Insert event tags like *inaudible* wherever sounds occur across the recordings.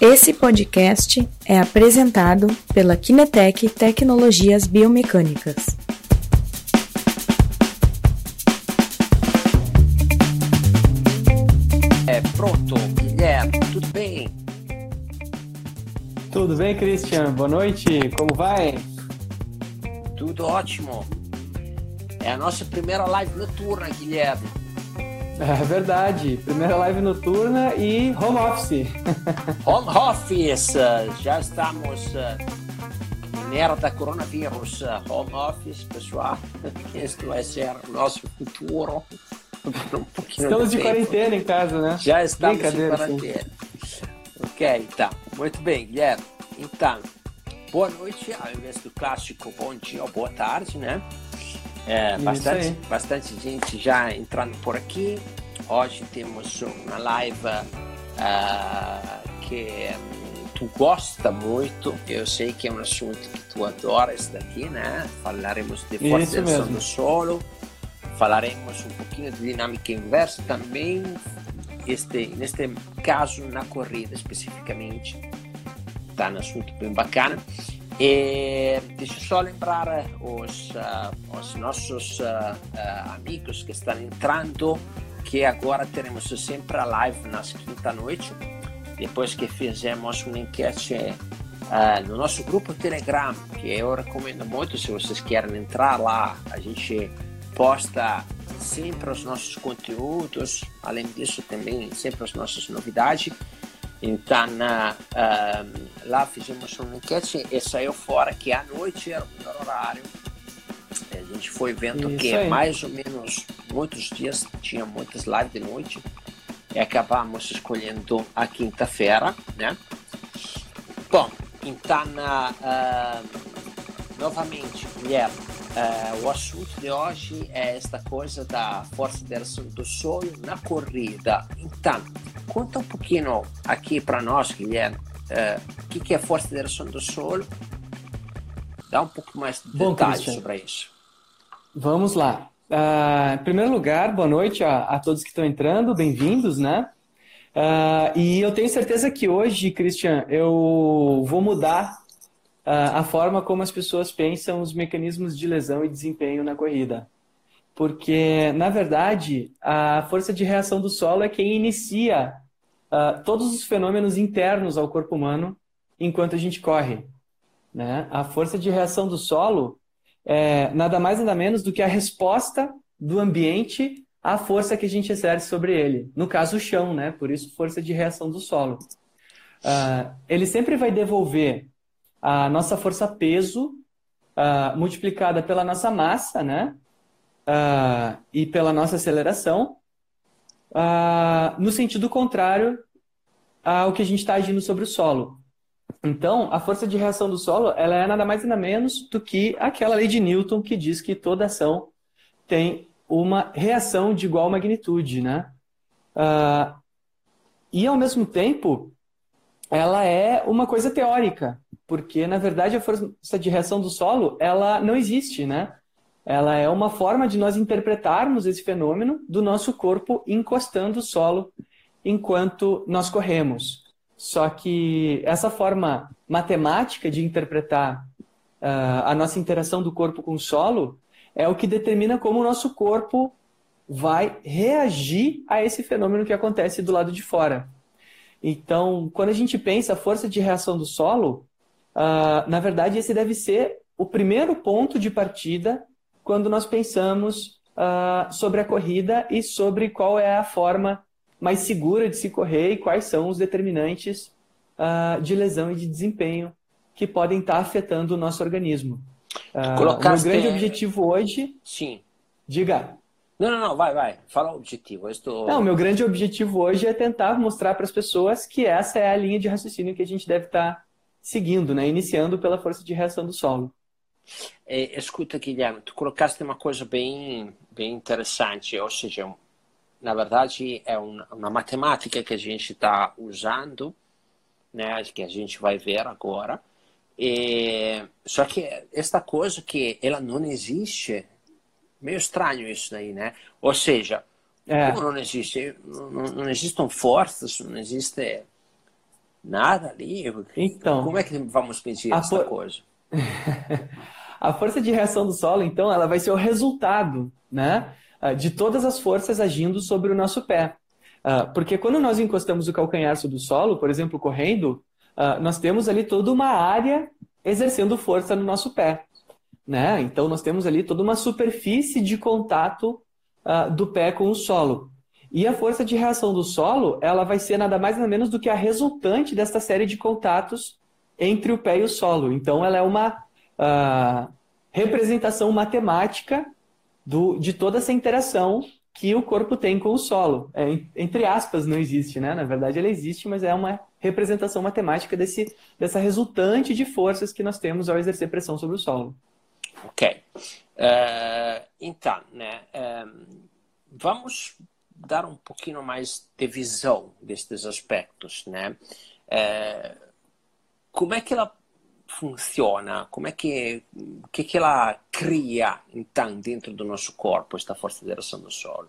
Esse podcast é apresentado pela Kinetec Tecnologias Biomecânicas. É, pronto, Guilherme, tudo bem? Tudo bem, Christian? Boa noite, como vai? Tudo ótimo. É a nossa primeira live noturna, Guilherme. *laughs* É verdade. Primeira live noturna e home office. *laughs* home office. Já estamos uh, era da coronavírus. Home office, pessoal. *laughs* Este vai ser o nosso futuro. Um estamos de quarentena em casa, né? Já estamos de quarentena. Sim. Ok, então. Muito bem, Guilherme. Então, boa noite, ao invés do clássico bom dia ou boa tarde, né? É, bastante, bastante gente já entrando por aqui. Hoje temos uma live uh, que tu gosta muito. Eu sei que é um assunto que tu adora isso daqui, né? Falaremos de força do solo, falaremos um pouquinho de dinâmica inversa também, este, neste caso na corrida especificamente. Tá um assunto bem bacana. E deixa eu só lembrar os, uh, os nossos uh, uh, amigos que estão entrando que agora teremos sempre a live nas quinta-noite, depois que fizemos uma enquete no nosso grupo Telegram, que eu recomendo muito se vocês querem entrar lá. A gente posta sempre os nossos conteúdos, além disso também sempre as nossas novidades. Então, uh, lá fizemos uma enquete e saiu fora que à noite era o melhor horário. A gente foi vendo Isso que aí. mais ou menos muitos dias tinha muitas lives de noite e acabamos escolhendo a quinta-feira, né? Bom, então, uh, novamente, Guilherme, uh, o assunto de hoje é esta coisa da força do solo na corrida. Então, Conta um pouquinho aqui para nós, Guilherme, uh, o que, que é força de ação do solo. Dá um pouco mais de Bom, detalhes sobre isso. Vamos lá. Uh, em primeiro lugar, boa noite a, a todos que estão entrando, bem-vindos, né? Uh, e eu tenho certeza que hoje, Christian, eu vou mudar uh, a forma como as pessoas pensam os mecanismos de lesão e desempenho na corrida. Porque, na verdade, a força de reação do solo é quem inicia uh, todos os fenômenos internos ao corpo humano enquanto a gente corre. Né? A força de reação do solo é nada mais nada menos do que a resposta do ambiente à força que a gente exerce sobre ele. No caso, o chão, né? por isso, força de reação do solo. Uh, ele sempre vai devolver a nossa força peso uh, multiplicada pela nossa massa, né? Uh, e pela nossa aceleração, no sentido contrário ao que a gente está agindo sobre o solo. Então, a força de reação do solo ela é nada mais nada menos do que aquela lei de Newton que diz que toda ação tem uma reação de igual magnitude, né? Uh, e ao mesmo tempo, ela é uma coisa teórica, porque na verdade a força de reação do solo ela não existe, né? Ela é uma forma de nós interpretarmos esse fenômeno do nosso corpo encostando o solo enquanto nós corremos. Só que essa forma matemática de interpretar uh, a nossa interação do corpo com o solo é o que determina como o nosso corpo vai reagir a esse fenômeno que acontece do lado de fora. Então, quando a gente pensa a força de reação do solo, uh, na verdade, esse deve ser o primeiro ponto de partida quando nós pensamos uh, sobre a corrida e sobre qual é a forma mais segura de se correr e quais são os determinantes uh, de lesão e de desempenho que podem estar afetando o nosso organismo. Uh, o meu grande objetivo hoje. Sim. Diga. Não, não, não, vai, vai. Fala o objetivo. Estou... Não, meu grande objetivo hoje é tentar mostrar para as pessoas que essa é a linha de raciocínio que a gente deve estar seguindo, né? Iniciando pela força de reação do solo. É, escuta, Guilherme, tu colocaste uma coisa bem, bem interessante, ou seja, na verdade, é uma, uma matemática que a gente está usando, né, que a gente vai ver agora. E, só que esta coisa que ela não existe, meio estranho isso daí, né? Ou seja, é. como não existe, não, não existem forças, não existe Nada ali? Então, como é que vamos medir essa for... coisa? *laughs* a força de reação do solo, então, ela vai ser o resultado, né, ah, de todas as forças agindo sobre o nosso pé. Ah, porque quando nós encostamos o calcanhar sobre o solo, por exemplo, correndo, ah, nós temos ali toda uma área exercendo força no nosso pé. Né? Então, nós temos ali toda uma superfície de contato do pé com o solo. E a força de reação do solo, ela vai ser nada mais nada menos do que a resultante desta série de contatos entre o pé e o solo. Então, ela é uma uh, representação matemática do, de toda essa interação que o corpo tem com o solo. É, entre aspas, não existe, né? Na verdade, ela existe, mas é uma representação matemática desse, dessa resultante de forças que nós temos ao exercer pressão sobre o solo. Ok. Uh, então, né, uh, vamos dar um pouquinho mais de visão destes aspectos, né? É, como é que ela funciona? Como é que, que, que ela cria, então, dentro do nosso corpo, esta força de ação do solo?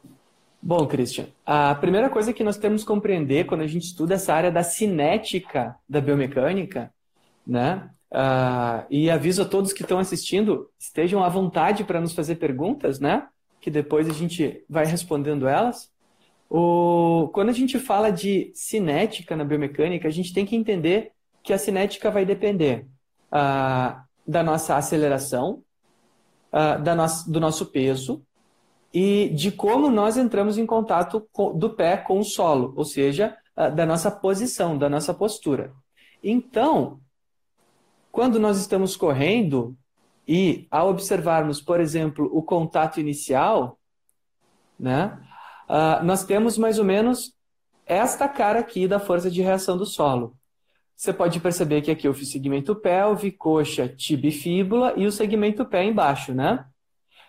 Bom, Christian, a primeira coisa que nós temos que compreender quando a gente estuda essa área da cinética da biomecânica, né? Uh, e aviso a todos que estão assistindo, estejam à vontade para nos fazer perguntas, né? Que depois a gente vai respondendo elas. O... Quando a gente fala de cinética na biomecânica, a gente tem que entender que a cinética vai depender uh, da nossa aceleração, uh, da no... do nosso peso e de como nós entramos em contato com... do pé com o solo, ou seja, uh, da nossa posição, da nossa postura. Então, quando nós estamos correndo e ao observarmos, por exemplo, o contato inicial, né, nós temos mais ou menos esta cara aqui da força de reação do solo. Você pode perceber que aqui eu fiz segmento pelve, coxa, tibia e fíbula e o segmento pé embaixo, né?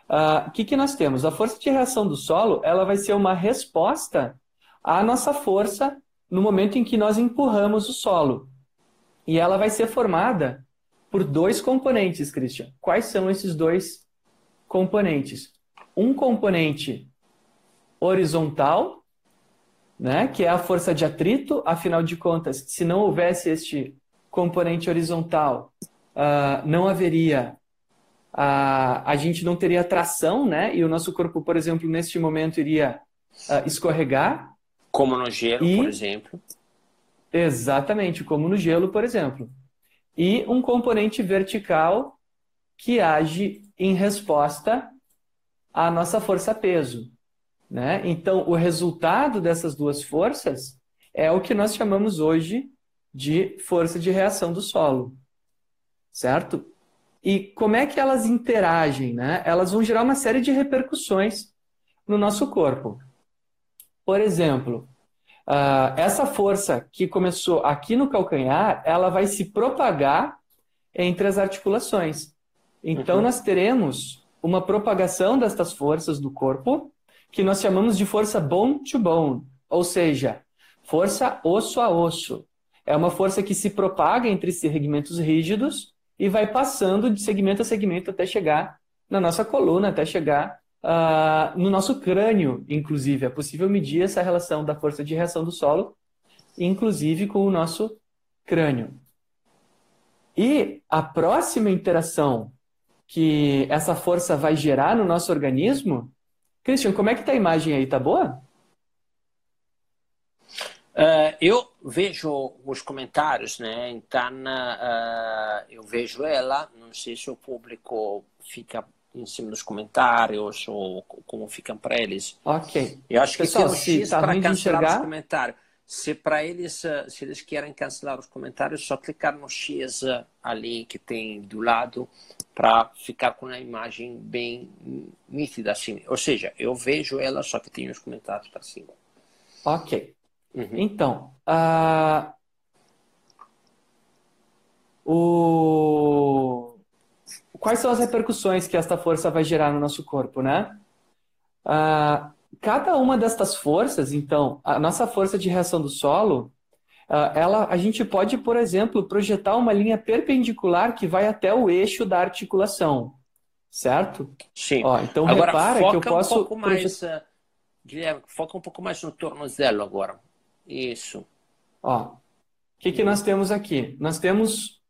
O uh, ah, que, que nós temos? A força de reação do solo ela vai ser uma resposta à nossa força no momento em que nós empurramos o solo. E ela vai ser formada por dois componentes, Christian. Quais são esses dois componentes? Um componente horizontal, né, que é a força de atrito. Afinal de contas, se não houvesse este componente horizontal, uh, não haveria a, a gente não teria tração, né? E o nosso corpo, por exemplo, neste momento iria uh, escorregar. Como no gelo, e... por exemplo. Exatamente, como no gelo, por exemplo. E um componente vertical que age em resposta à nossa força-peso. Né? Então, o resultado dessas duas forças é o que nós chamamos hoje de força de reação do solo. Certo? E como é que elas interagem? Né? Elas vão gerar uma série de repercussões no nosso corpo. Por exemplo, uh, essa força que começou aqui no calcanhar, ela vai se propagar entre as articulações. Então, uhum. nós teremos uma propagação destas forças do corpo que nós chamamos de força bone to bone, ou seja, força osso a osso. É uma força que se propaga entre segmentos rígidos e vai passando de segmento a segmento até chegar na nossa coluna, até chegar uh, no nosso crânio, inclusive. É possível medir essa relação da força de reação do solo, inclusive com o nosso crânio. E a próxima interação que essa força vai gerar no nosso organismo Christian, como é que tá a imagem aí? Tá boa? Uh, eu vejo os comentários, né? Então, uh, eu vejo ela. Não sei se o público fica em cima dos comentários ou como ficam para eles. Ok. Eu acho Pessoal, que tem um X tá para cancelar os comentários. Se para eles, eh, se eles querem cancelar os comentários, só clicar no X ali que tem do lado para ficar com a imagem bem nítida assim. Ou seja, eu vejo ela, só que tem os comentários para cima. Ok. Uhum. Então, uh, o... quais são as repercussões que esta força vai gerar no nosso corpo, né? Uh, cada uma destas forças, então, a nossa força de reação do solo, ah, ela, a gente pode, por exemplo, projetar uma linha perpendicular que vai até o eixo da articulação, certo? Sim. Ó, então agora, repara que eu posso... Um pouco mais, uh, Guilherme, foca um pouco mais no tornozelo agora. Isso. Ó, que, que nós temos aqui? Nós temos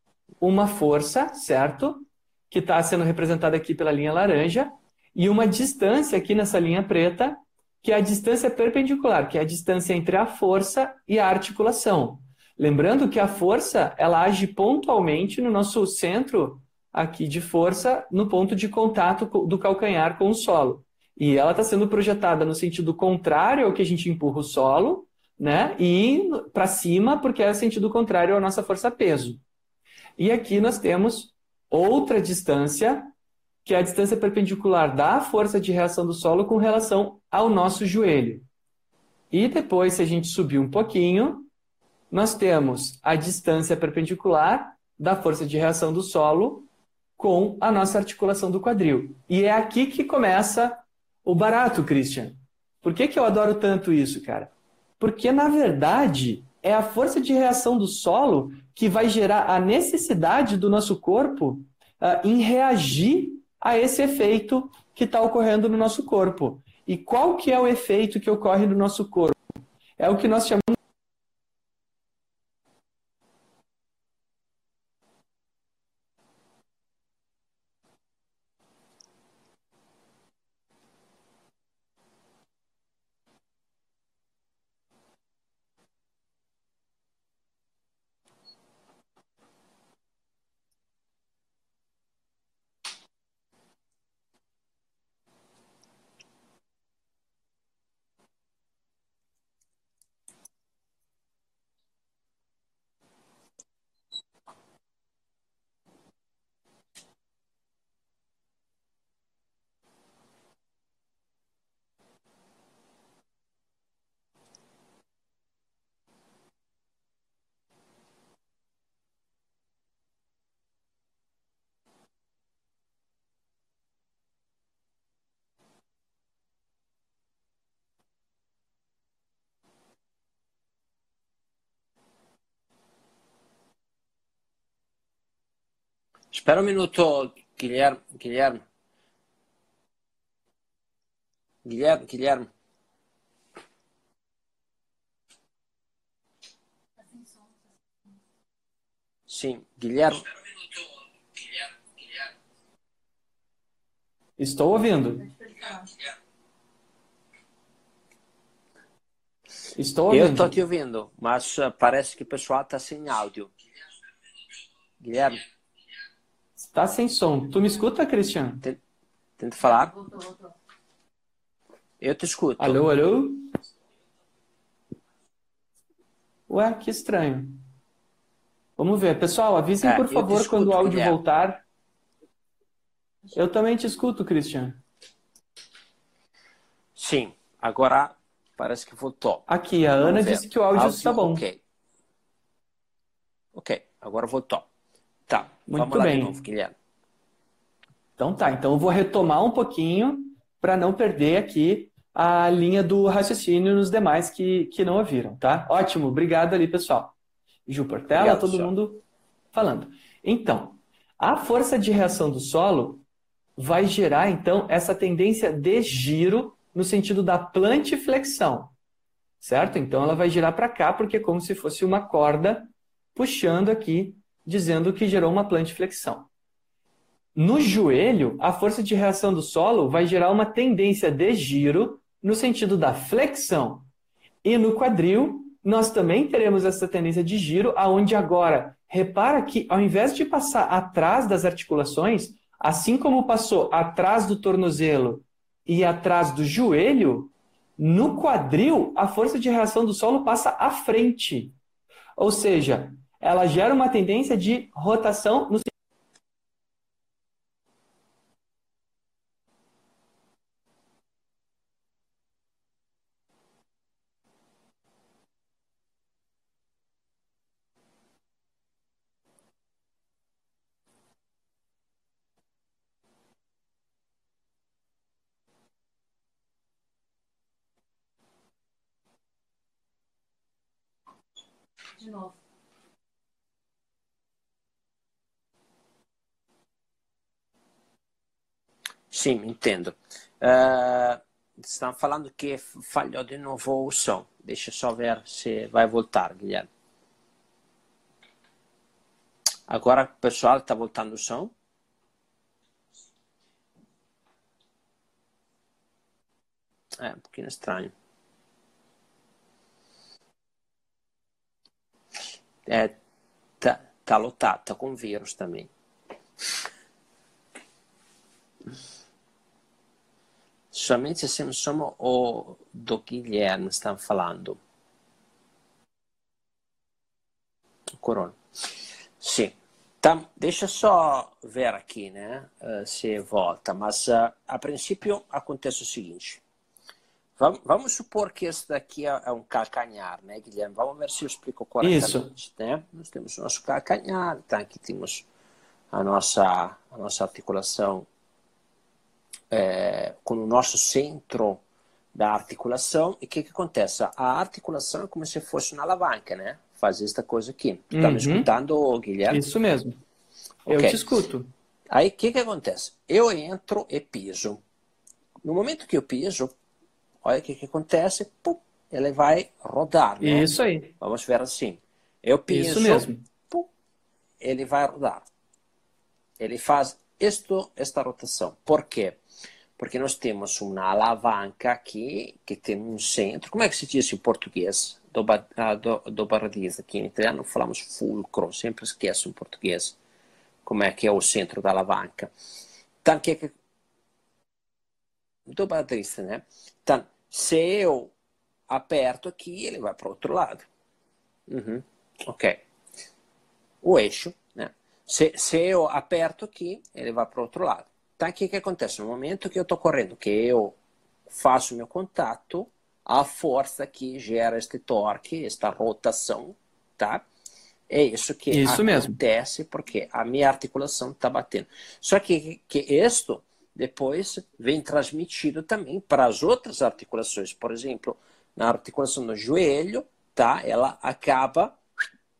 uma força, certo? Que está sendo representada aqui pela linha laranja, e uma distância aqui nessa linha preta, que é a distância perpendicular, que é a distância entre a força e a articulação. Lembrando que a força ela age pontualmente no nosso centro aqui de força, no ponto de contato do calcanhar com o solo. E ela está sendo projetada no sentido contrário ao que a gente empurra o solo, né? E para cima, porque é sentido contrário à nossa força-peso. E aqui nós temos outra distância, que é a distância perpendicular da força de reação do solo com relação ao nosso joelho. E depois, se a gente subir um pouquinho, nós temos a distância perpendicular da força de reação do solo com a nossa articulação do quadril. E é aqui que começa o barato, Christian. Por que, que eu adoro tanto isso, cara? Porque, na verdade, é a força de reação do solo que vai gerar a necessidade do nosso corpo uh, em reagir a esse efeito que está ocorrendo no nosso corpo. E qual que é o efeito que ocorre no nosso corpo? É o que nós chamamos Espera um minuto, Guilherme. Guilherme. Guilherme, Guilherme. Sim, Guilherme. Estou ouvindo. Estou ouvindo. Eu estou te ouvindo, mas uh, parece que o pessoal está sem áudio. Guilherme. Tá sem som. Tu me escuta, Cristian? Tenta falar. Eu te escuto. Alô, alô? Ué, que estranho. Vamos ver. Pessoal, avisem, é, por favor, escuto, quando o áudio Guilherme. voltar. Eu também te escuto, Cristian. Sim, agora parece que voltou. Aqui, a Vamos Ana ver. disse que o áudio, áudio está bom. Ok. Ok, agora voltou. Muito vamos bem. Novo. Então tá, então eu vou retomar um pouquinho para não perder aqui a linha do raciocínio nos demais que, que não ouviram, tá? Ótimo, obrigado ali, pessoal. Ju Portela, obrigado, todo senhor. mundo falando. Então, a força de reação do solo vai gerar, então, essa tendência de giro no sentido da plantiflexão, certo? Então, ela vai girar para cá, porque é como se fosse uma corda puxando aqui dizendo que gerou uma plantiflexão. No joelho, a força de reação do solo vai gerar uma tendência de giro no sentido da flexão. E no quadril, nós também teremos essa tendência de giro, aonde agora, repara que ao invés de passar atrás das articulações, assim como passou atrás do tornozelo e atrás do joelho, no quadril, a força de reação do solo passa à frente. Ou seja, ela gera uma tendência de rotação no De novo. Sim, entendo. Uh, estão falando que falhou de novo o som. Deixa eu só ver se vai voltar, Guilherme. Agora pessoal está voltando o som. É um pouquinho estranho. É, tá, tá lotado, tá com vírus também. Somente se insomma o do Guilherme estão falando. Corona. Sim. Tá, deixa só ver aqui, né? Uh, se volta. Mas uh, a princípio acontece o seguinte. Vamos, vamos, supor que esse daqui é, é, um calcanhar, né, Guilherme? Vamos ver se eu explico corretamente. Isso. Né? Nós temos o nosso calcanhar, tá? aqui temos a nossa, a nossa articulação é, com o nosso centro da articulação. E o que, que acontece? A articulação é como se fosse uma alavanca, né? Faz esta coisa aqui. Tu uhum. tá me escutando, Guilherme? Isso mesmo. Okay. Eu te escuto. Aí o que, que acontece? Eu entro e piso. No momento que eu piso, olha o que, que acontece. Pum, ele vai rodar. Né? Isso aí. Vamos ver assim. Eu piso. Isso mesmo. Pum, ele vai rodar. Ele faz isto, esta rotação. Por quê? Porque nós temos uma alavanca aqui que tem um centro. Como é que se diz em português? Do, uh, do, do paradiso. Aqui em italiano falamos fulcro. Sempre esqueço em português como é que é o centro da alavanca. Então, que, que do paradiso, né? Então, se eu aperto aqui, ele vai para o outro lado. Uhum. Ok. O eixo se, se eu aperto aqui, ele vai para o outro lado. Então, o que, que acontece? No momento que eu estou correndo, que eu faço meu contato, a força que gera este torque, esta rotação, tá? É isso que isso acontece mesmo. porque a minha articulação está batendo. Só que, que isto depois vem transmitido também para as outras articulações. Por exemplo, na articulação do joelho, tá? Ela acaba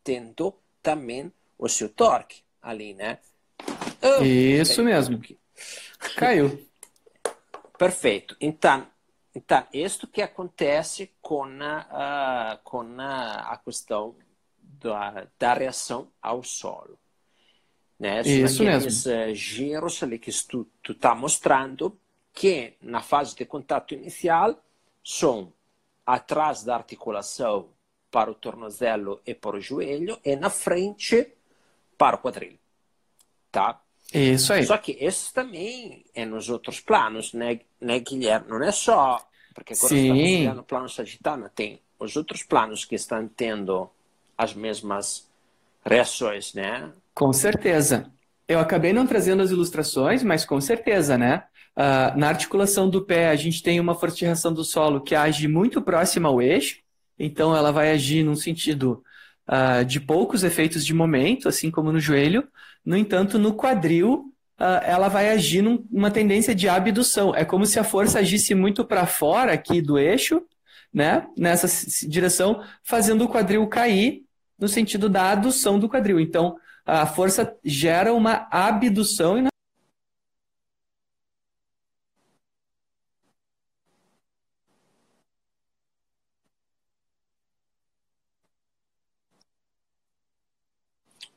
tendo também o seu torque ali, né? Oh, Isso mesmo. Aqui. Caiu. Perfeito. Então, então, isto que acontece com a, uh, com a, a questão da, da reação ao solo. Né? Isso mesmo. Uh, giros ali que tu está mostrando que na fase de contato inicial são atrás da articulação para o tornozelo e para o joelho e na frente para o quadril. Tá? Isso aí. Só que isso também é nos outros planos, né, né Guilherme? Não é só. Porque agora Sim. estamos no plano sagitário, tem os outros planos que estão tendo as mesmas reações, né? Com certeza. Eu acabei não trazendo as ilustrações, mas com certeza, né? Uh, na articulação do pé, a gente tem uma força de reação do solo que age muito próxima ao eixo, então ela vai agir num sentido uh, de poucos efeitos de momento, assim como no joelho. No entanto, no quadril, uh, ela vai agir numa tendência de abdução. É como se a força agisse muito para fora aqui do eixo, né? nessa direção, fazendo o quadril cair no sentido da adução do quadril. Então, a força gera uma abdução e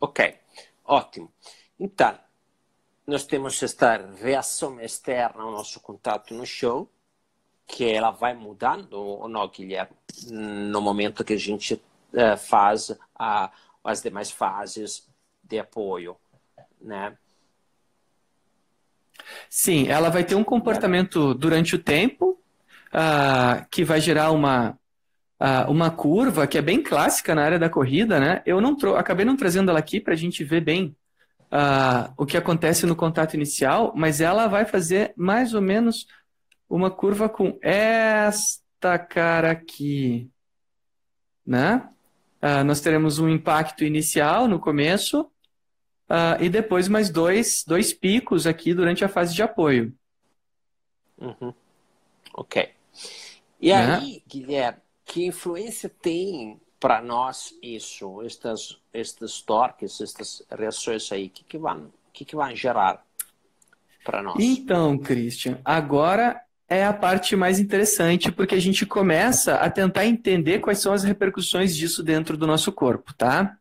Ok, ótimo. Então, nós temos esta reação externa ao nosso contato no show, que ela vai mudando ou não, Guilherme, no momento que a gente uh, faz a, as demais fases de apoio, né? Sim, ela vai ter um comportamento durante o tempo uh, que vai gerar uma uh, uma curva que é bem clássica na área da corrida, né? Eu não acabei não trazendo ela aqui para a gente ver bem uh, o que acontece no contato inicial, mas ela vai fazer mais ou menos uma curva com esta cara aqui, né? Uh, nós teremos um impacto inicial no começo uh, e depois mais dois, dois picos aqui durante a fase de apoio. Uhum. Ok. E né? aí, Guilherme, que influência tem para nós isso, estas, estes torques, estas reações aí? O que, que, vão, que, que vão gerar para nós? Então, Christian, agora é a parte mais interessante, porque a gente começa a tentar entender quais são as repercussões disso dentro do nosso corpo, tá?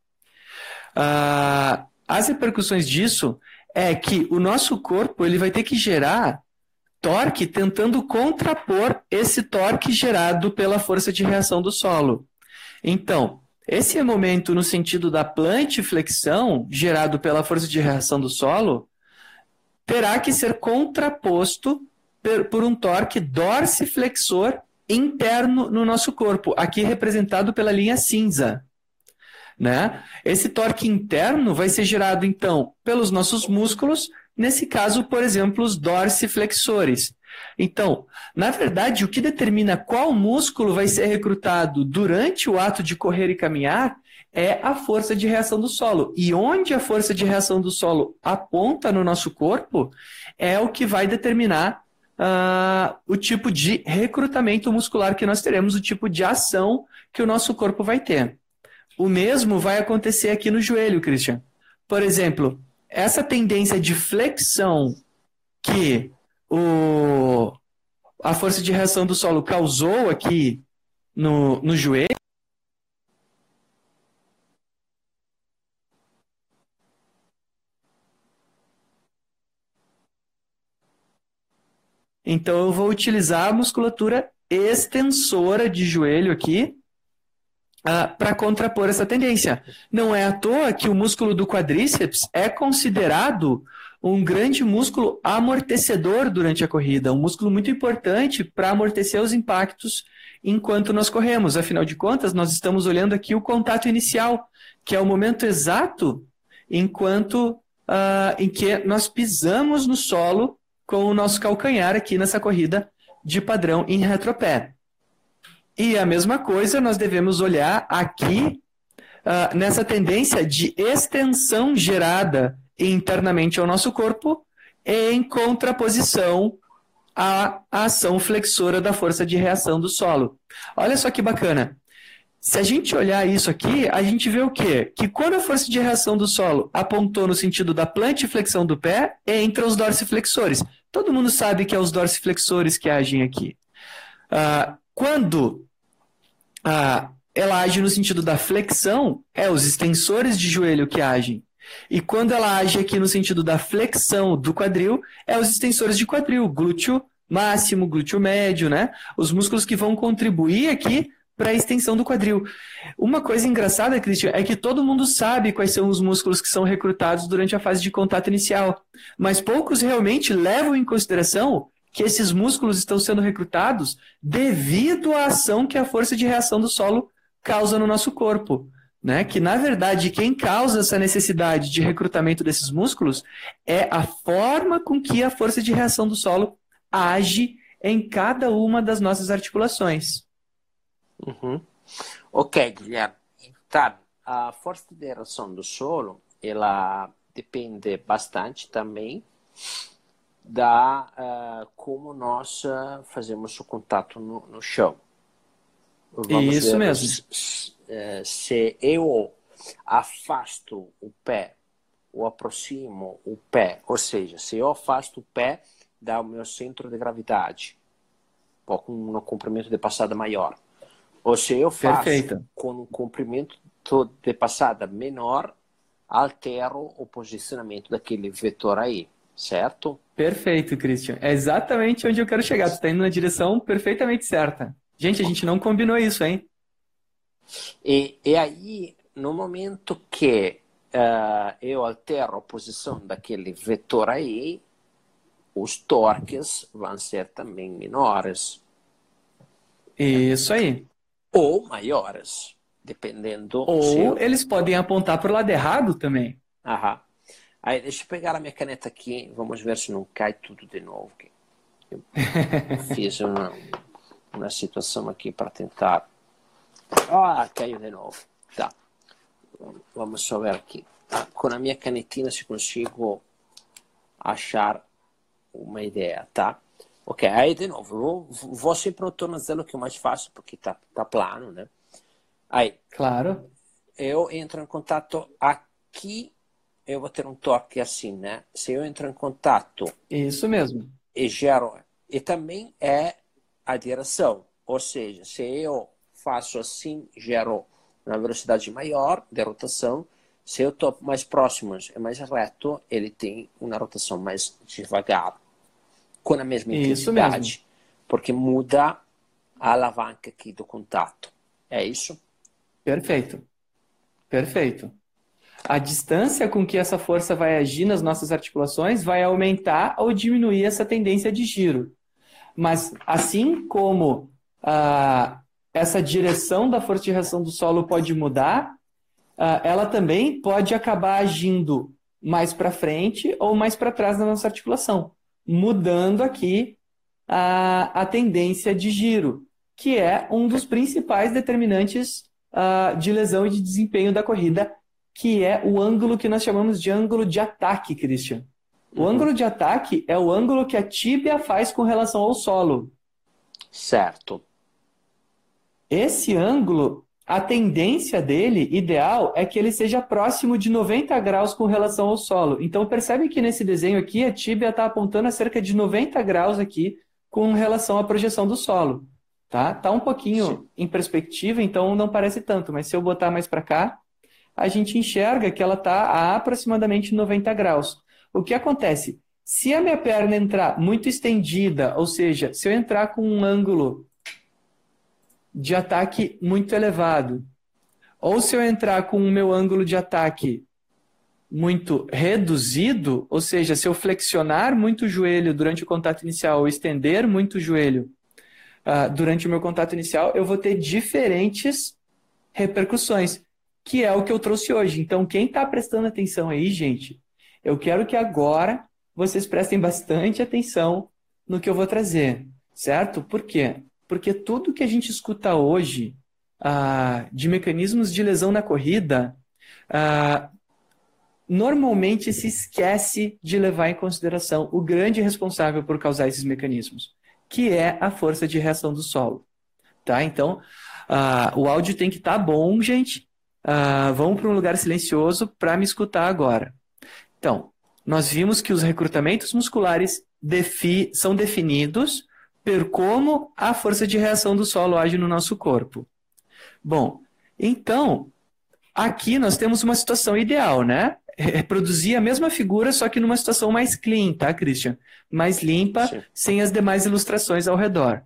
Uh, as repercussões disso é que o nosso corpo ele vai ter que gerar torque tentando contrapor esse torque gerado pela força de reação do solo. Então, esse momento no sentido da plantiflexão, gerado pela força de reação do solo, terá que ser contraposto por um torque dorsiflexor interno no nosso corpo, aqui representado pela linha cinza. Né? Esse torque interno vai ser gerado, então, pelos nossos músculos, nesse caso, por exemplo, os dorsiflexores. Então, na verdade, o que determina qual músculo vai ser recrutado durante o ato de correr e caminhar é a força de reação do solo. E onde a força de reação do solo aponta no nosso corpo é o que vai determinar uh, o tipo de recrutamento muscular que nós teremos, o tipo de ação que o nosso corpo vai ter. O mesmo vai acontecer aqui no joelho, Christian. Por exemplo, essa tendência de flexão que o, a força de reação do solo causou aqui no, no joelho. Então eu vou utilizar a musculatura extensora de joelho aqui uh, ah, para contrapor essa tendência. Não é à toa que o músculo do quadríceps é considerado um grande músculo amortecedor durante a corrida, um músculo muito importante para amortecer os impactos enquanto nós corremos. Afinal de contas, nós estamos olhando aqui o contato inicial, que é o momento exato enquanto uh, em que nós pisamos no solo com o nosso calcanhar aqui nessa corrida de padrão em retropé. E a mesma coisa nós devemos olhar aqui uh, nessa tendência de extensão gerada internamente ao nosso corpo, em contraposição à ação flexora da força de reação do solo. Olha só que bacana. Se a gente olhar isso aqui, a gente vê o quê? Que quando a força de reação do solo apontou no sentido da plantiflexão do pé, entra os dorsiflexores. Todo mundo sabe que é os dorsiflexores que agem aqui. Uh, quando uh, ela age no sentido da flexão, é os extensores de joelho que agem. E quando ela age aqui no sentido da flexão do quadril, é os extensores de quadril, glúteo máximo, glúteo médio, né? Os músculos que vão contribuir aqui para a extensão do quadril. Uma coisa engraçada, Cristian, é que todo mundo sabe quais são os músculos que são recrutados durante a fase de contato inicial, mas poucos realmente levam em consideração que esses músculos estão sendo recrutados devido à ação que a força de reação do solo causa no nosso corpo né? Que na verdade quem causa essa necessidade de recrutamento desses músculos é a forma com que a força de reação do solo age em cada uma das nossas articulações. Uhum. Ok, Guilherme. Então, a força de reação do solo, ela depende bastante também da uh, como nós uh, fazemos o contato no, no chão. Vamos Isso ver, mesmo eh, se eu afasto o pé ou aproximo o pé, ou seja, se eu afasto o pé do meu centro de gravidade, com um comprimento de passada maior, ou se eu faço Perfeito. com um comprimento de passada menor, altero o posicionamento daquele vetor aí, certo? Perfeito, Christian. É exatamente onde eu quero chegar. Você está indo na direção perfeitamente certa. Gente, a gente não combinou isso, hein? E, e aí, no momento que uh, eu altero a posição daquele vetor aí, os torques vão ser também menores. Isso aí. Ou maiores, dependendo. Ou eu... eles podem apontar para o lado errado também. Aham. Aí, deixa eu pegar a minha caneta aqui, vamos ver se não cai tudo de novo. Eu *laughs* fiz uma, uma situação aqui para tentar ah, caiu de novo. Tá. Vamos só ver aqui. Com a minha canetinha se consigo achar uma ideia, tá? Ok, aí de novo, vou, vou sempre no tornozelo que é mais fácil, porque tá, tá plano, né? Aí. Claro. Eu entro em contato aqui, eu vou ter um toque assim, né? Se eu entro em contato. Isso mesmo. E gero. E também é a direção. Ou seja, se eu faço assim, gero uma velocidade maior de rotação. Se eu estou mais próximo e mais reto, ele tem uma rotação mais devagar, com a mesma intensidade, porque muda a alavanca aqui do contato. É isso? Perfeito. Perfeito. A distância com que essa força vai agir nas nossas articulações vai aumentar ou diminuir essa tendência de giro. Mas assim como ah, essa direção da força de reação do solo pode mudar, ah, ela também pode acabar agindo mais para frente ou mais para trás na nossa articulação, mudando aqui a, a tendência de giro, que é um dos principais determinantes uh, de lesão e de desempenho da corrida, que é o ângulo que nós chamamos de ângulo de ataque, Christian. O uhum. ângulo de ataque é o ângulo que a tíbia faz com relação ao solo. Certo. Esse ângulo a tendência dele, ideal, é que ele seja próximo de 90 graus com relação ao solo. Então percebe que nesse desenho aqui a tíbia está apontando a cerca de 90 graus aqui com relação à projeção do solo. Tá? Tá um pouquinho Sim. em perspectiva, então não parece tanto, mas se eu botar mais para cá, a gente enxerga que ela está a aproximadamente 90 graus. O que acontece? Se a minha perna entrar muito estendida, ou seja, se eu entrar com um ângulo de ataque muito elevado. Ou se eu entrar com o meu ângulo de ataque muito reduzido, ou seja, se eu flexionar muito o joelho durante o contato inicial ou estender muito o joelho uh, durante o meu contato inicial, eu vou ter diferentes repercussões, que é o que eu trouxe hoje. Então, quem está prestando atenção aí, gente, eu quero que agora vocês prestem bastante atenção no que eu vou trazer, certo? Por quê? Porque tudo que a gente escuta hoje ah, de mecanismos de lesão na corrida, ah, normalmente se esquece de levar em consideração o grande responsável por causar esses mecanismos, que é a força de reação do solo. Tá? Então, ah, o áudio tem que estar tá bom, gente. Ah, vamos para um lugar silencioso para me escutar agora. Então, nós vimos que os recrutamentos musculares defi são definidos per como a força de reação do solo age no nosso corpo. Bom, então, aqui nós temos uma situação ideal, né? Reproduzir a mesma figura, só que numa situação mais clean, tá, Christian? Mais limpa, Sim. sem as demais ilustrações ao redor.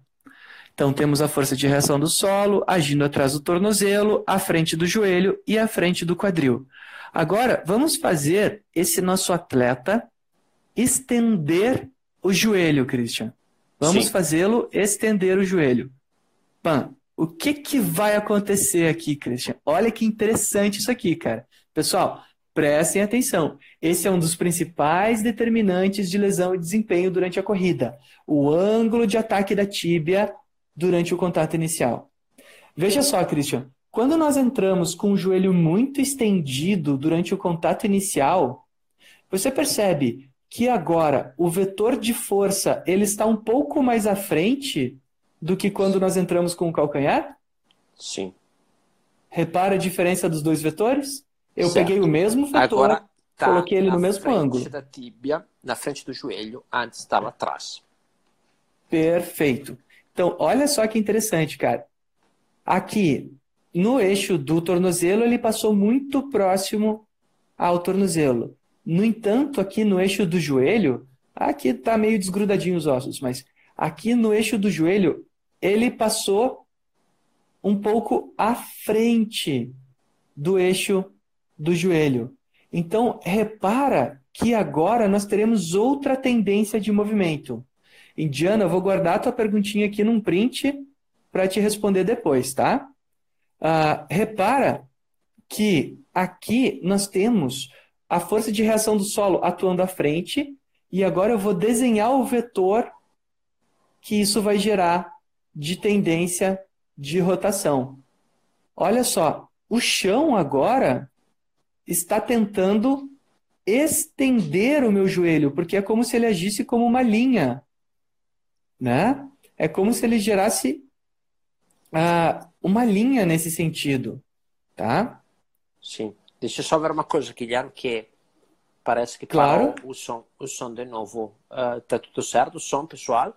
Então, temos a força de reação do solo agindo atrás do tornozelo, à frente do joelho e à frente do quadril. Agora, vamos fazer esse nosso atleta estender o joelho, Christian. Vamos fazê-lo estender o joelho. Pan, o que, que vai acontecer aqui, Christian? Olha que interessante isso aqui, cara. Pessoal, prestem atenção. Esse é um dos principais determinantes de lesão e desempenho durante a corrida. O ângulo de ataque da tíbia durante o contato inicial. Veja só, Christian. Quando nós entramos com o joelho muito estendido durante o contato inicial, você percebe que agora o vetor de força ele está um pouco mais à frente do que quando nós entramos com o calcanhar? Sim. Repara a diferença dos dois vetores? Eu certo. peguei o mesmo vetor, agora tá coloquei ele no mesmo ângulo. da tíbia, na frente do joelho, antes estava atrás. Perfeito. Então, olha só que interessante, cara. Aqui, no eixo do tornozelo, ele passou muito próximo ao tornozelo. No entanto, aqui no eixo do joelho, aqui está meio desgrudadinho os ossos, mas aqui no eixo do joelho, ele passou um pouco à frente do eixo do joelho. Então, repara que agora nós teremos outra tendência de movimento. Indiana, eu vou guardar a tua perguntinha aqui num print para te responder depois, tá? Ah, repara que aqui nós temos a força de reação do solo atuando à frente, e agora eu vou desenhar o vetor que isso vai gerar de tendência de rotação. Olha só, o chão agora está tentando estender o meu joelho, porque é como se ele agisse como uma linha, né? É como se ele gerasse uh, uma linha nesse sentido, tá? Sim. Deixa eu só ver uma coisa, Guilherme, que parece que claro. parou o som, o som de novo. Uh, tá tudo certo o som, pessoal?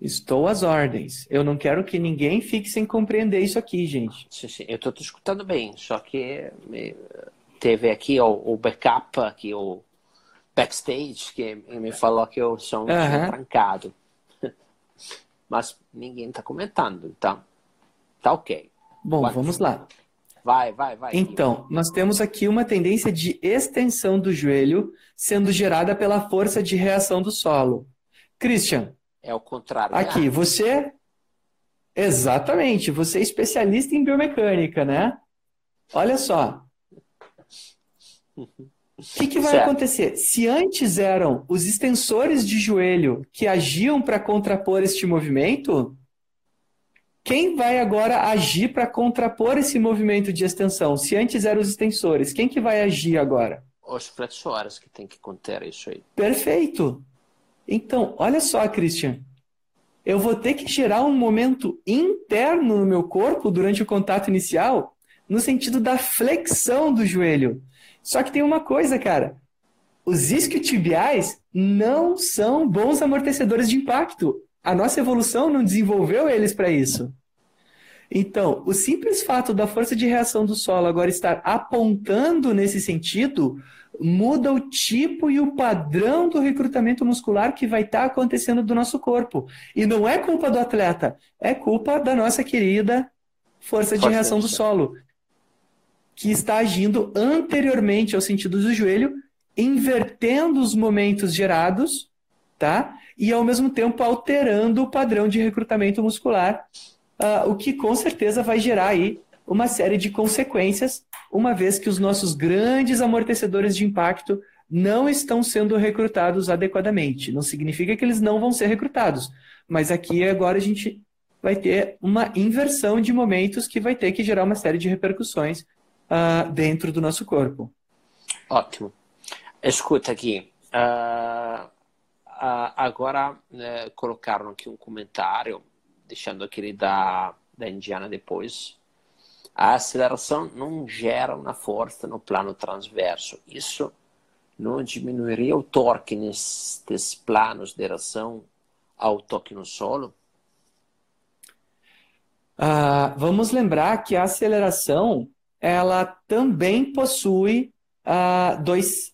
Estou às ordens. Eu não quero que ninguém fique sem compreender isso aqui, gente. Sim, sim. Eu estou te escutando bem, só que teve aqui o, o backup, aqui o backstage, que me falou que eu sou um uhum. trancado. *laughs* Mas ninguém está comentando, então tá ok. Bom, vai. vamos lá. Vai, vai, vai. Então, nós temos aqui uma tendência de extensão do joelho sendo gerada pela força de reação do solo. Christian, é o contrário. Aqui, né? você. Exatamente, você é especialista em biomecânica, né? Olha só. *laughs* O que, que vai certo. acontecer? Se antes eram os extensores de joelho que agiam para contrapor este movimento, quem vai agora agir para contrapor esse movimento de extensão? Se antes eram os extensores, quem que vai agir agora? Os flexores que tem que conter isso aí. Perfeito. Então, olha só, Christian. Eu vou ter que gerar um momento interno no meu corpo durante o contato inicial, no sentido da flexão do joelho. Só que tem uma coisa, cara. Os isquiotibiais não são bons amortecedores de impacto. A nossa evolução não desenvolveu eles para isso. Então, o simples fato da força de reação do solo agora estar apontando nesse sentido muda o tipo e o padrão do recrutamento muscular que vai estar tá acontecendo do nosso corpo. E não é culpa do atleta, é culpa da nossa querida força de reação do solo, que está agindo anteriormente ao sentido do joelho, invertendo os momentos gerados, tá? E ao mesmo tempo alterando o padrão de recrutamento muscular, uh, o que com certeza vai gerar aí uma série de consequências, uma vez que os nossos grandes amortecedores de impacto não estão sendo recrutados adequadamente. Não significa que eles não vão ser recrutados, mas aqui agora a gente vai ter uma inversão de momentos que vai ter que gerar uma série de repercussões uh, dentro do nosso corpo. Ótimo. Escuta aqui. Uh, uh, agora né, colocaram aqui um comentário, deixando aquele da, da Indiana depois a aceleração não gera uma força no plano transverso. Isso não diminuiria o torque nestes planos de ação ao toque no solo? Ah, vamos lembrar que a aceleração ela também possui ah, dois,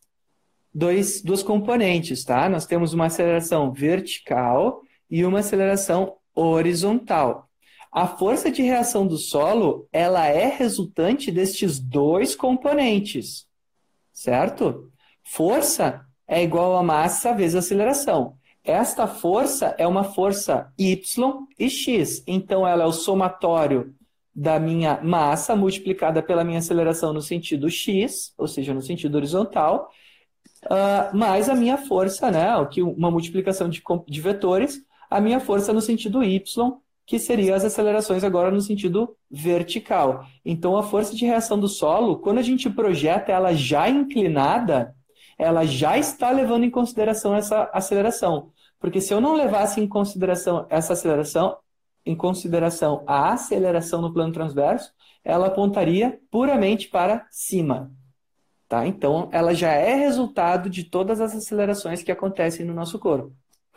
dois, duas componentes, tá? Nós temos uma aceleração vertical e uma aceleração horizontal. A força de reação do solo, ela é resultante destes dois componentes, certo? Força é igual a massa vezes aceleração. Esta força é uma força y e x, então ela é o somatório da minha massa multiplicada pela minha aceleração no sentido x, ou seja, no sentido horizontal, uh, mais a minha força, né, uma multiplicação de, de vetores, a minha força no sentido y, que seriam as acelerações agora no sentido vertical. Então, a força de reação do solo, quando a gente projeta ela já inclinada, ela já está levando em consideração essa aceleração. Porque se eu não levasse em consideração essa aceleração, em consideração a aceleração no plano transverso, ela apontaria puramente para cima. Tá? Então, ela já é resultado de todas as acelerações que acontecem no nosso corpo.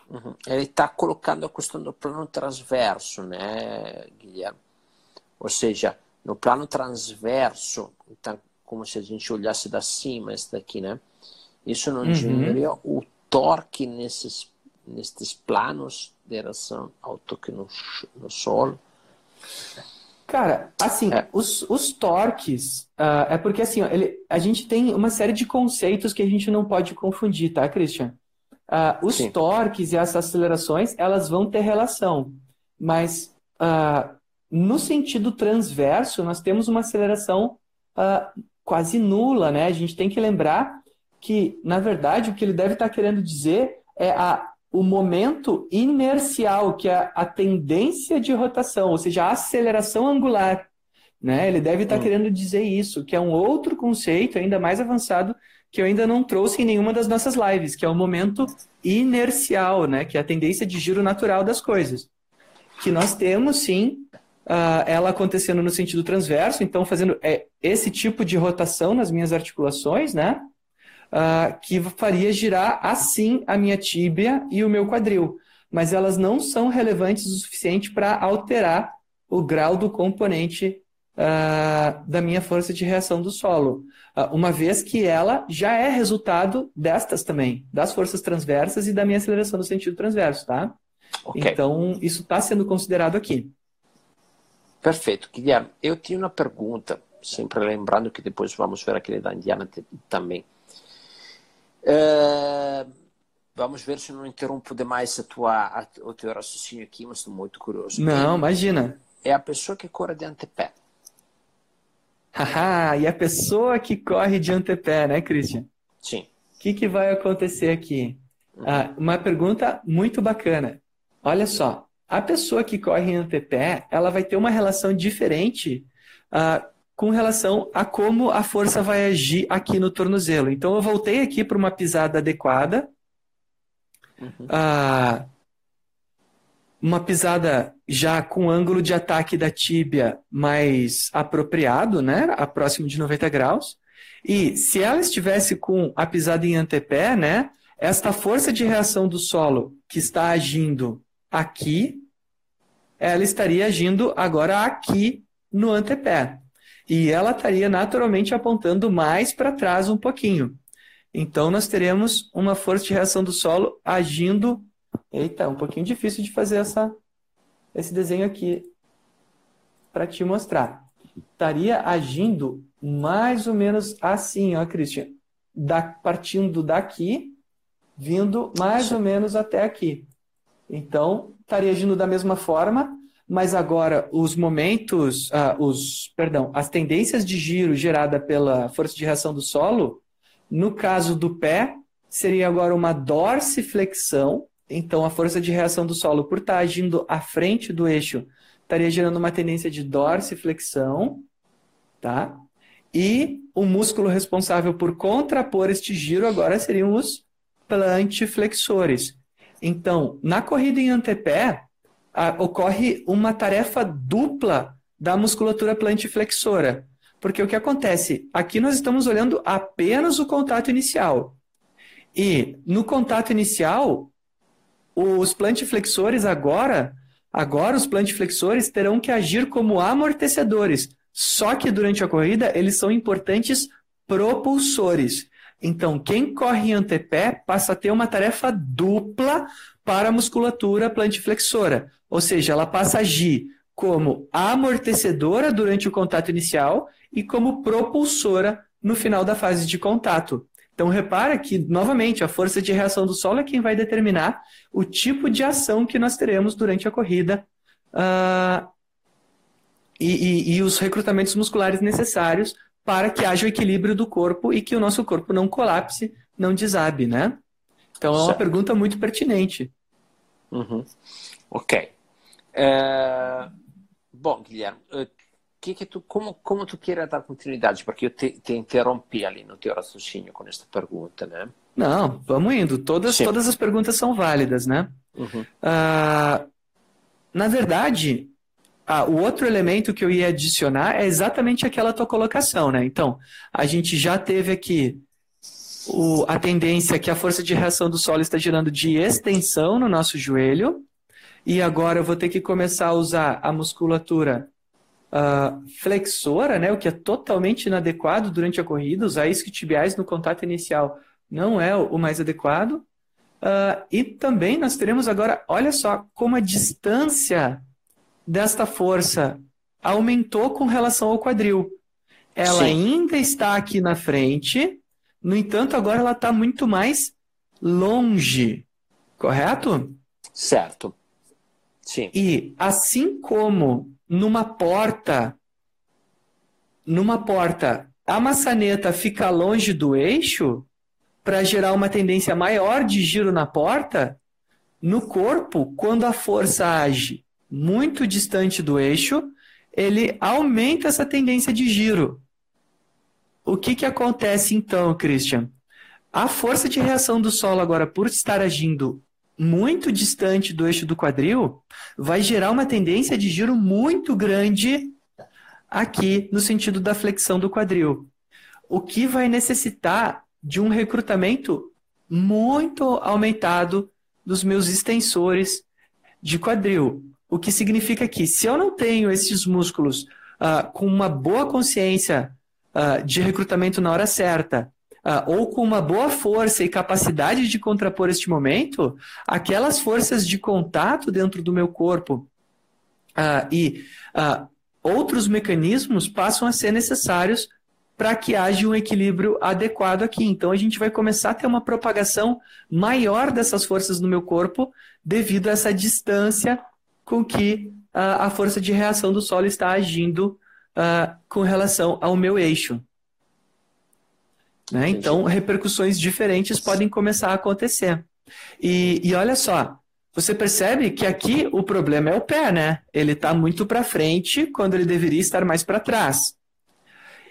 Uhum. Ele está colocando a questão do plano transverso, né, Guilherme? Ou seja, no plano transverso, então, como se a gente olhasse da cima, esse daqui, né? Isso não uhum. diminuiria o torque nesses, nesses planos de relação ao toque no, no solo? Cara, assim, é. os, os torques, uh, é porque assim, ó, ele, a gente tem uma série de conceitos que a gente não pode confundir, tá, Christian? Uh, os Sim. torques e as acelerações, elas vão ter relação, mas uh, no sentido transverso, nós temos uma aceleração quase nula, né? A gente tem que lembrar que, na verdade, o que ele deve estar querendo dizer é a, o momento inercial, que é a tendência de rotação, ou seja, a aceleração angular. Né? Ele deve estar hum. querendo dizer isso, que é um outro conceito ainda mais avançado que eu ainda não trouxe em nenhuma das nossas lives, que é o momento inercial, né? Que é a tendência de giro natural das coisas. Que nós temos, sim, uh, ela acontecendo no sentido transverso, então fazendo é, esse tipo de rotação nas minhas articulações, né? Uh, que faria girar assim a minha tíbia e o meu quadril. mas elas não são relevantes o suficiente para alterar o grau do componente uh, da minha força de reação do solo, uh, uma vez que ela já é resultado destas também, das forças transversas e da minha aceleração no sentido transverso, tá? Okay. Então, isso está sendo considerado aqui. Perfeito. Guilherme, eu tinha uma pergunta, sempre lembrando que depois vamos ver aquele da Indiana também. É, vamos ver se não interrompo demais a tua, a, o teu raciocínio aqui, mas estou muito curioso. Não, imagina. É a pessoa que corre de antepé. Haha, e a pessoa que corre de antepé, né, Christian? Sim. O que, que vai acontecer aqui? Ah, uma pergunta muito bacana. Olha só, a pessoa que corre em antepé, ela vai ter uma relação diferente ah, com relação a como a força vai agir aqui no tornozelo. Então, eu voltei aqui para uma pisada adequada. Uhum. Ah, uma pisada já com ângulo de ataque da tíbia mais apropriado, né, a próximo de 90 graus. E se ela estivesse com a pisada em antepé, né, esta força de reação do solo que está agindo aqui, ela estaria agindo agora aqui no antepé. E ela estaria naturalmente apontando mais para trás um pouquinho. Então, nós teremos uma força de reação do solo agindo Eita, um pouquinho difícil de fazer essa, esse desenho aqui para te mostrar. Estaria agindo mais ou menos assim, ó, Christian. Da, partindo daqui, vindo mais ou menos até aqui. Então, estaria agindo da mesma forma, mas agora os momentos, uh, os, perdão, as tendências de giro gerada pela força de reação do solo, no caso do pé, seria agora uma dorsiflexão, então, a força de reação do solo, por estar agindo à frente do eixo, estaria gerando uma tendência de dorsiflexão, tá? E o músculo responsável por contrapor este giro agora seriam os plantiflexores. Então, na corrida em antepé, a, ocorre uma tarefa dupla da musculatura plantiflexora. Porque o que acontece? Aqui nós estamos olhando apenas o contato inicial. E no contato inicial, os plantiflexores agora, agora os plantiflexores terão que agir como amortecedores. Só que durante a corrida eles são importantes propulsores. Então, quem corre em antepé passa a ter uma tarefa dupla para a musculatura plantiflexora. Ou seja, ela passa a agir como amortecedora durante o contato inicial e como propulsora no final da fase de contato. Então, repara que, novamente, a força de reação do solo é quem vai determinar o tipo de ação que nós teremos durante a corrida uh, e, e, e, os recrutamentos musculares necessários para que haja o equilíbrio do corpo e que o nosso corpo não colapse, não desabe, né? Então, é uma certo. pergunta muito pertinente. Uhum. Ok. É... Bom, Guilherme, que que tu, como, como tu queira dar continuidade? Porque eu te, te interrompi ali no teu raciocínio com esta pergunta, né? Não, vamos indo. Todas, todas as perguntas são válidas, né? Uhum. Uh, na verdade, ah, o outro elemento que eu ia adicionar é exatamente aquela tua colocação, né? Então, a gente já teve aqui o, a tendência que a força de reação do solo está gerando de extensão no nosso joelho, e agora eu vou ter que começar a usar a musculatura uh, flexora, né, o que é totalmente inadequado durante a corrida, usar isquiotibiais no contato inicial não é o mais adequado. Uh, e também nós teremos agora, olha só, como a distância desta força aumentou com relação ao quadril. Ela Sim. ainda está aqui na frente, no entanto, agora ela está muito mais longe, correto? Certo. Sim. E assim como numa porta, numa porta, a maçaneta fica longe do eixo para gerar uma tendência maior de giro na porta, no corpo, quando a força age muito distante do eixo, ele aumenta essa tendência de giro. O que, que acontece então, Christian? A força de reação do solo agora, por estar agindo muito distante do eixo do quadril, vai gerar uma tendência de giro muito grande aqui no sentido da flexão do quadril. O que vai necessitar de um recrutamento muito aumentado dos meus extensores de quadril. O que significa que se eu não tenho esses músculos uh, com uma boa consciência uh, de recrutamento na hora certa, uh, ou com uma boa força e capacidade de contrapor este momento, aquelas forças de contato dentro do meu corpo e outros mecanismos passam a ser necessários para que haja um equilíbrio adequado aqui. Então a gente vai começar a ter uma propagação maior dessas forças no meu corpo devido a essa distância com que uh, a força de reação do solo está agindo uh, com relação ao meu eixo. Né? Então, repercussões diferentes podem começar a acontecer. E, e olha só, você percebe que aqui o problema é o pé, né? Ele está muito para frente quando ele deveria estar mais para trás.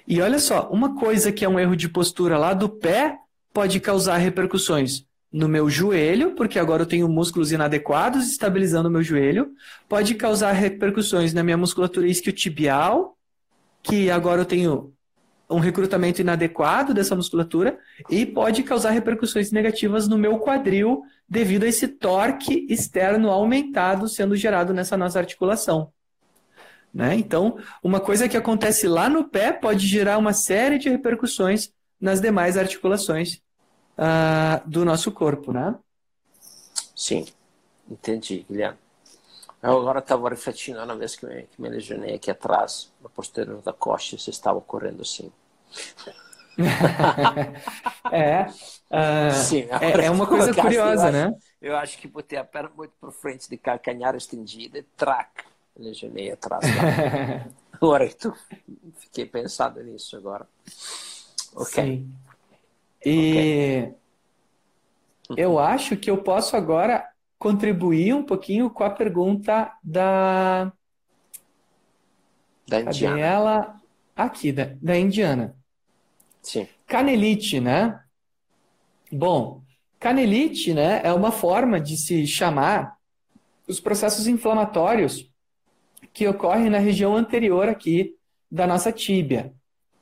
E olha só, uma coisa que é um erro de postura lá do pé pode causar repercussões no meu joelho, porque agora eu tenho músculos inadequados estabilizando o meu joelho. Pode causar repercussões na minha musculatura isquiotibial, que agora eu tenho um recrutamento inadequado dessa musculatura e pode causar repercussões negativas no meu quadril devido a esse torque externo aumentado sendo gerado nessa nossa articulação. Né? Então, uma coisa que acontece lá no pé pode gerar uma série de repercussões nas demais articulações uh, do nosso corpo, né? Sim, entendi, Guilherme. Eu agora estava refletindo na vez que me, que me lesionei aqui atrás, na posterior da costa, você estava correndo assim. *laughs* é, uh, Sim, é, é, uma coisa curiosa, eu né? Acho, eu acho que botei a perna muito para frente de calcanhar estendida e traca lesionei atrás. agora *laughs* tu fiquei pensando nisso agora. Ok. Sim. E okay. eu acho que eu posso agora contribuir um pouquinho com a pergunta da da Indiana. ela aqui da, da Indiana. Sim. Canelite, né? Bom, canelite, né, é uma forma de se chamar os processos inflamatórios que ocorre na região anterior aqui da nossa tíbia,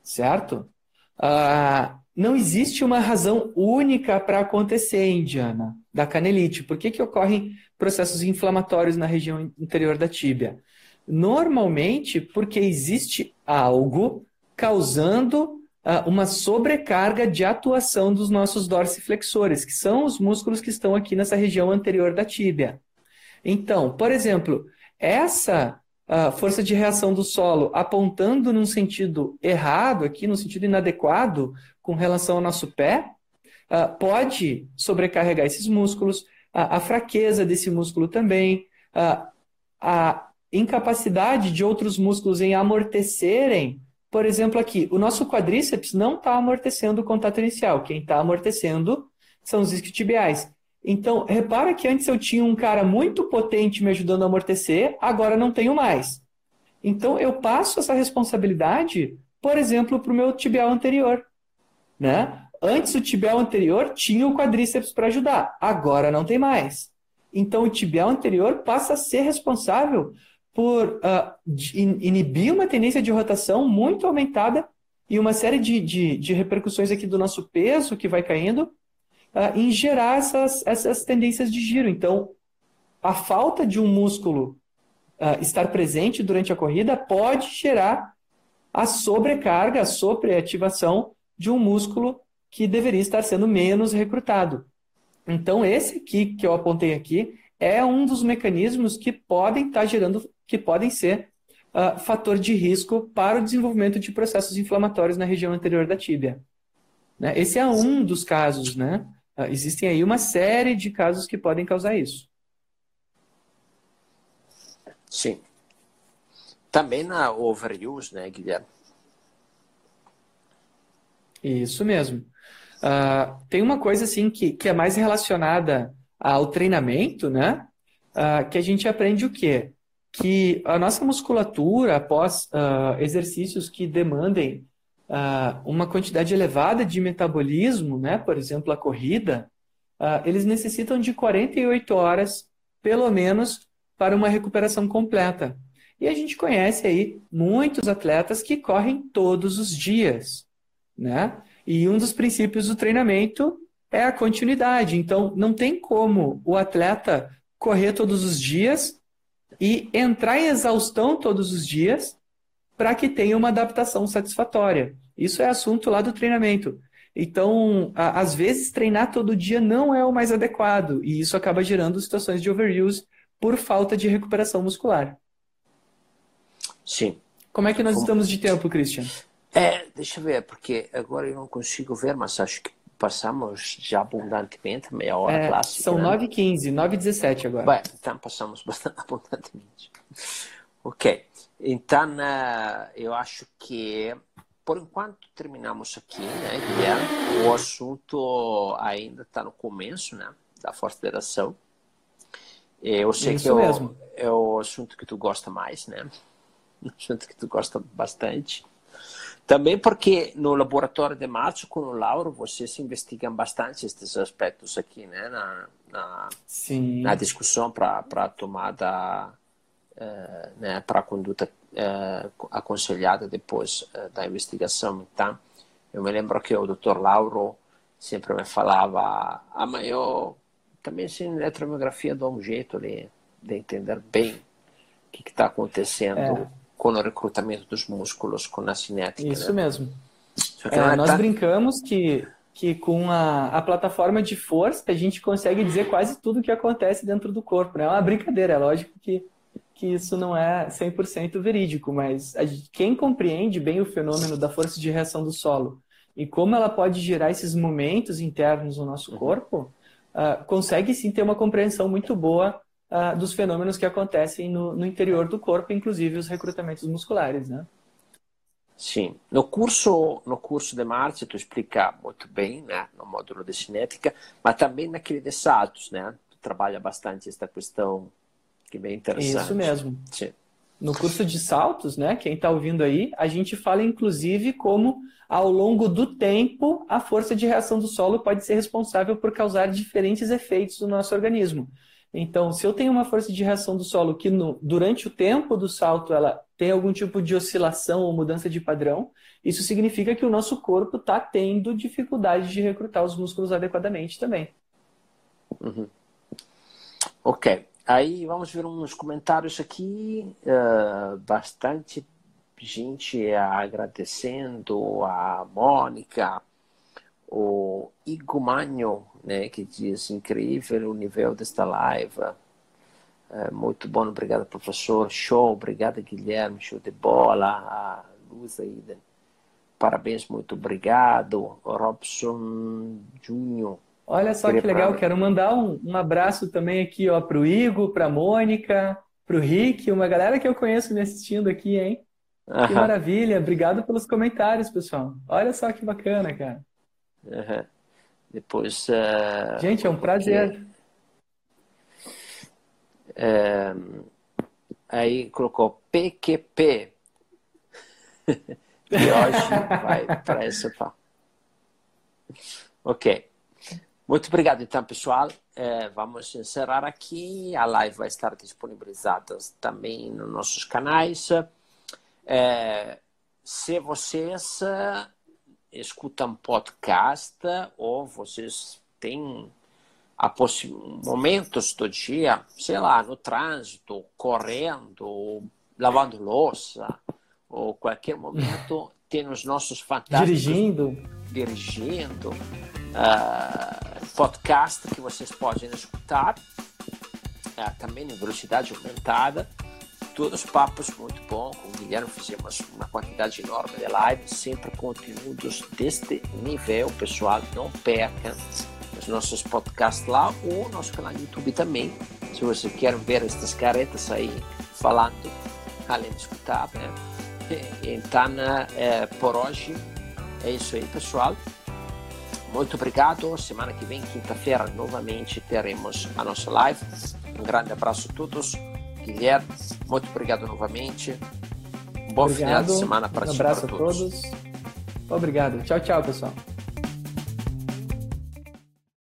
certo? Ah, não existe uma razão única para acontecer, Indiana, da canelite. Por que, que ocorrem processos inflamatórios na região interior da tíbia? Normalmente porque existe algo causando ah, uma sobrecarga de atuação dos nossos dorsiflexores, que são os músculos que estão aqui nessa região anterior da tíbia. Então, por exemplo, essa a força de reação do solo apontando num sentido errado, aqui no sentido inadequado com relação ao nosso pé, uh, pode sobrecarregar esses músculos, a fraqueza desse músculo também, a incapacidade de outros músculos em amortecerem. Por exemplo, aqui, o nosso quadríceps não está amortecendo o contato inicial. Quem está amortecendo são os isquiotibiais. Então, repara que antes eu tinha um cara muito potente me ajudando a amortecer, agora não tenho mais. Então, eu passo essa responsabilidade, por exemplo, para o meu tibial anterior. Né? Antes, o tibial anterior tinha o quadríceps para ajudar, agora não tem mais. Então, o tibial anterior passa a ser responsável por uh, inibir uma tendência de rotação muito aumentada e uma série de, de, de repercussões aqui do nosso peso que vai caindo uh, em gerar essas, essas tendências de giro. Então, a falta de um músculo uh, estar presente durante a corrida pode gerar a sobrecarga, a sobreativação de um músculo que deveria estar sendo menos recrutado. Então, esse aqui que eu apontei aqui é um dos mecanismos que podem estar gerando, que podem ser uh, fator de risco para o desenvolvimento de processos inflamatórios na região anterior da tíbia. Né? Esse é um dos casos, né? Uh, existem aí uma série de casos que podem causar isso. Sim. Também na overuse, né, Guilherme? Isso mesmo. Uh, tem uma coisa assim que, que é mais relacionada ao treinamento, né? Uh, que a gente aprende o quê? Que a nossa musculatura, após uh, exercícios que demandem uma quantidade elevada de metabolismo, né, por exemplo, a corrida, eles necessitam de 48 horas, pelo menos, para uma recuperação completa. E a gente conhece aí muitos atletas que correm todos os dias, né? E um dos princípios do treinamento é a continuidade. Então, não tem como o atleta correr todos os dias e entrar em exaustão todos os dias para que tenha uma adaptação satisfatória. Isso é assunto lá do treinamento. Então, às vezes, treinar todo dia não é o mais adequado, e isso acaba gerando situações de overuse por falta de recuperação muscular. Sim. Como é que nós Como... estamos de tempo, Christian? É, deixa eu ver, porque agora eu não consigo ver, mas acho que passamos já abundantemente meia hora é, clássica. São né? 9h15, 9h17 agora. Bem, então passamos *laughs* bastante abundantemente. Ok, então uh, eu acho que por enquanto terminamos aqui, né, Guilherme? O assunto ainda está no começo, né, da Força Federação. Eu sei Isso que mesmo. é o assunto que tu gosta mais, né? *laughs* O assunto que tu gosta bastante. Também porque no laboratório de Márcio com o Lauro vocês investigam bastante esses aspectos aqui, né? Na, na, Sim. na discussão para a tomada, uh, né? para a conduta uh, aconselhada depois uh, da investigação. Então, eu me lembro que o Dr. Lauro sempre me falava, ah, mas eu também sem eletromiografia dou um jeito de, de entender bem o que está acontecendo. É com o recrutamento dos músculos, com a cinética. Isso né? mesmo. É, nós tá... brincamos que, que com a, a plataforma de força a gente consegue dizer quase tudo o que acontece dentro do corpo. Né? É uma brincadeira, é lógico que, que isso não é 100% verídico, mas gente, quem compreende bem o fenômeno da força de reação do solo e como ela pode gerar esses momentos internos no nosso uhum. corpo, uh, consegue sim ter uma compreensão muito boa uh, dos fenômenos que acontecem no, no, interior do corpo, inclusive os recrutamentos musculares, né? Sim, no curso no curso de Márcio tu explica muito bem, né, no módulo de cinética, mas também naquele de saltos, né? Tu trabalha bastante esta questão que é bem interessante. Isso mesmo. Sim. No curso de saltos, né, quem está ouvindo aí, a gente fala inclusive como ao longo do tempo a força de reação do solo pode ser responsável por causar diferentes efeitos no nosso organismo. Então, se eu tenho uma força de reação do solo que no, durante o tempo do salto ela tem algum tipo de oscilação ou mudança de padrão, isso significa que o nosso corpo está tendo dificuldade de recrutar os músculos adequadamente também. Uhum. Ok. Aí vamos ver uns comentários aqui. Uh, bastante gente agradecendo a Mônica, o Igumanho, né, que diz incrível o nível desta live. É, muito bom, obrigado professor, show, obrigado Guilherme, show de bola, a luz aí, parabéns, muito obrigado, Robson Júnior. Olha só que legal, quero mandar um, um abraço também aqui ó, para o Igor, para a Mônica, para o Rick, uma galera que eu conheço me assistindo aqui, hein? Que maravilha, obrigado pelos comentários, pessoal. Olha só que bacana, cara. Uhum. Depois. Uh, Gente, é um prazer. Uh, aí colocou PQP. *laughs* e hoje vai para essa pá. Ok. Muito obrigado, então, pessoal. É, vamos encerrar aqui. A live vai estar disponibilizada também nos nossos canais. É, se vocês escutam podcast ou vocês têm momentos do dia, sei lá, no trânsito, correndo, lavando louça, ou qualquer momento, *laughs* tem os nossos fantásticos... Dirigindo. Dirigindo. Uh, podcast que vocês podem escutar, uh, também em velocidade aumentada, todos papos muito bons. Com o Guilherme fizemos uma quantidade enorme de lives, sempre conteúdos deste nível. Pessoal, não percam os nossos podcasts lá ou nosso canal no YouTube também. Se você quer ver estas caretas aí falando, além de escutar, né? *laughs* Então, é, por hoje é isso aí, pessoal. Muito obrigado. Semana que vem, quinta-feira, novamente teremos a nossa live. Um grande abraço a todos. Guilherme, muito obrigado novamente. Um bom obrigado. final de semana para um abraço a todos. Obrigado. Tchau, tchau, pessoal.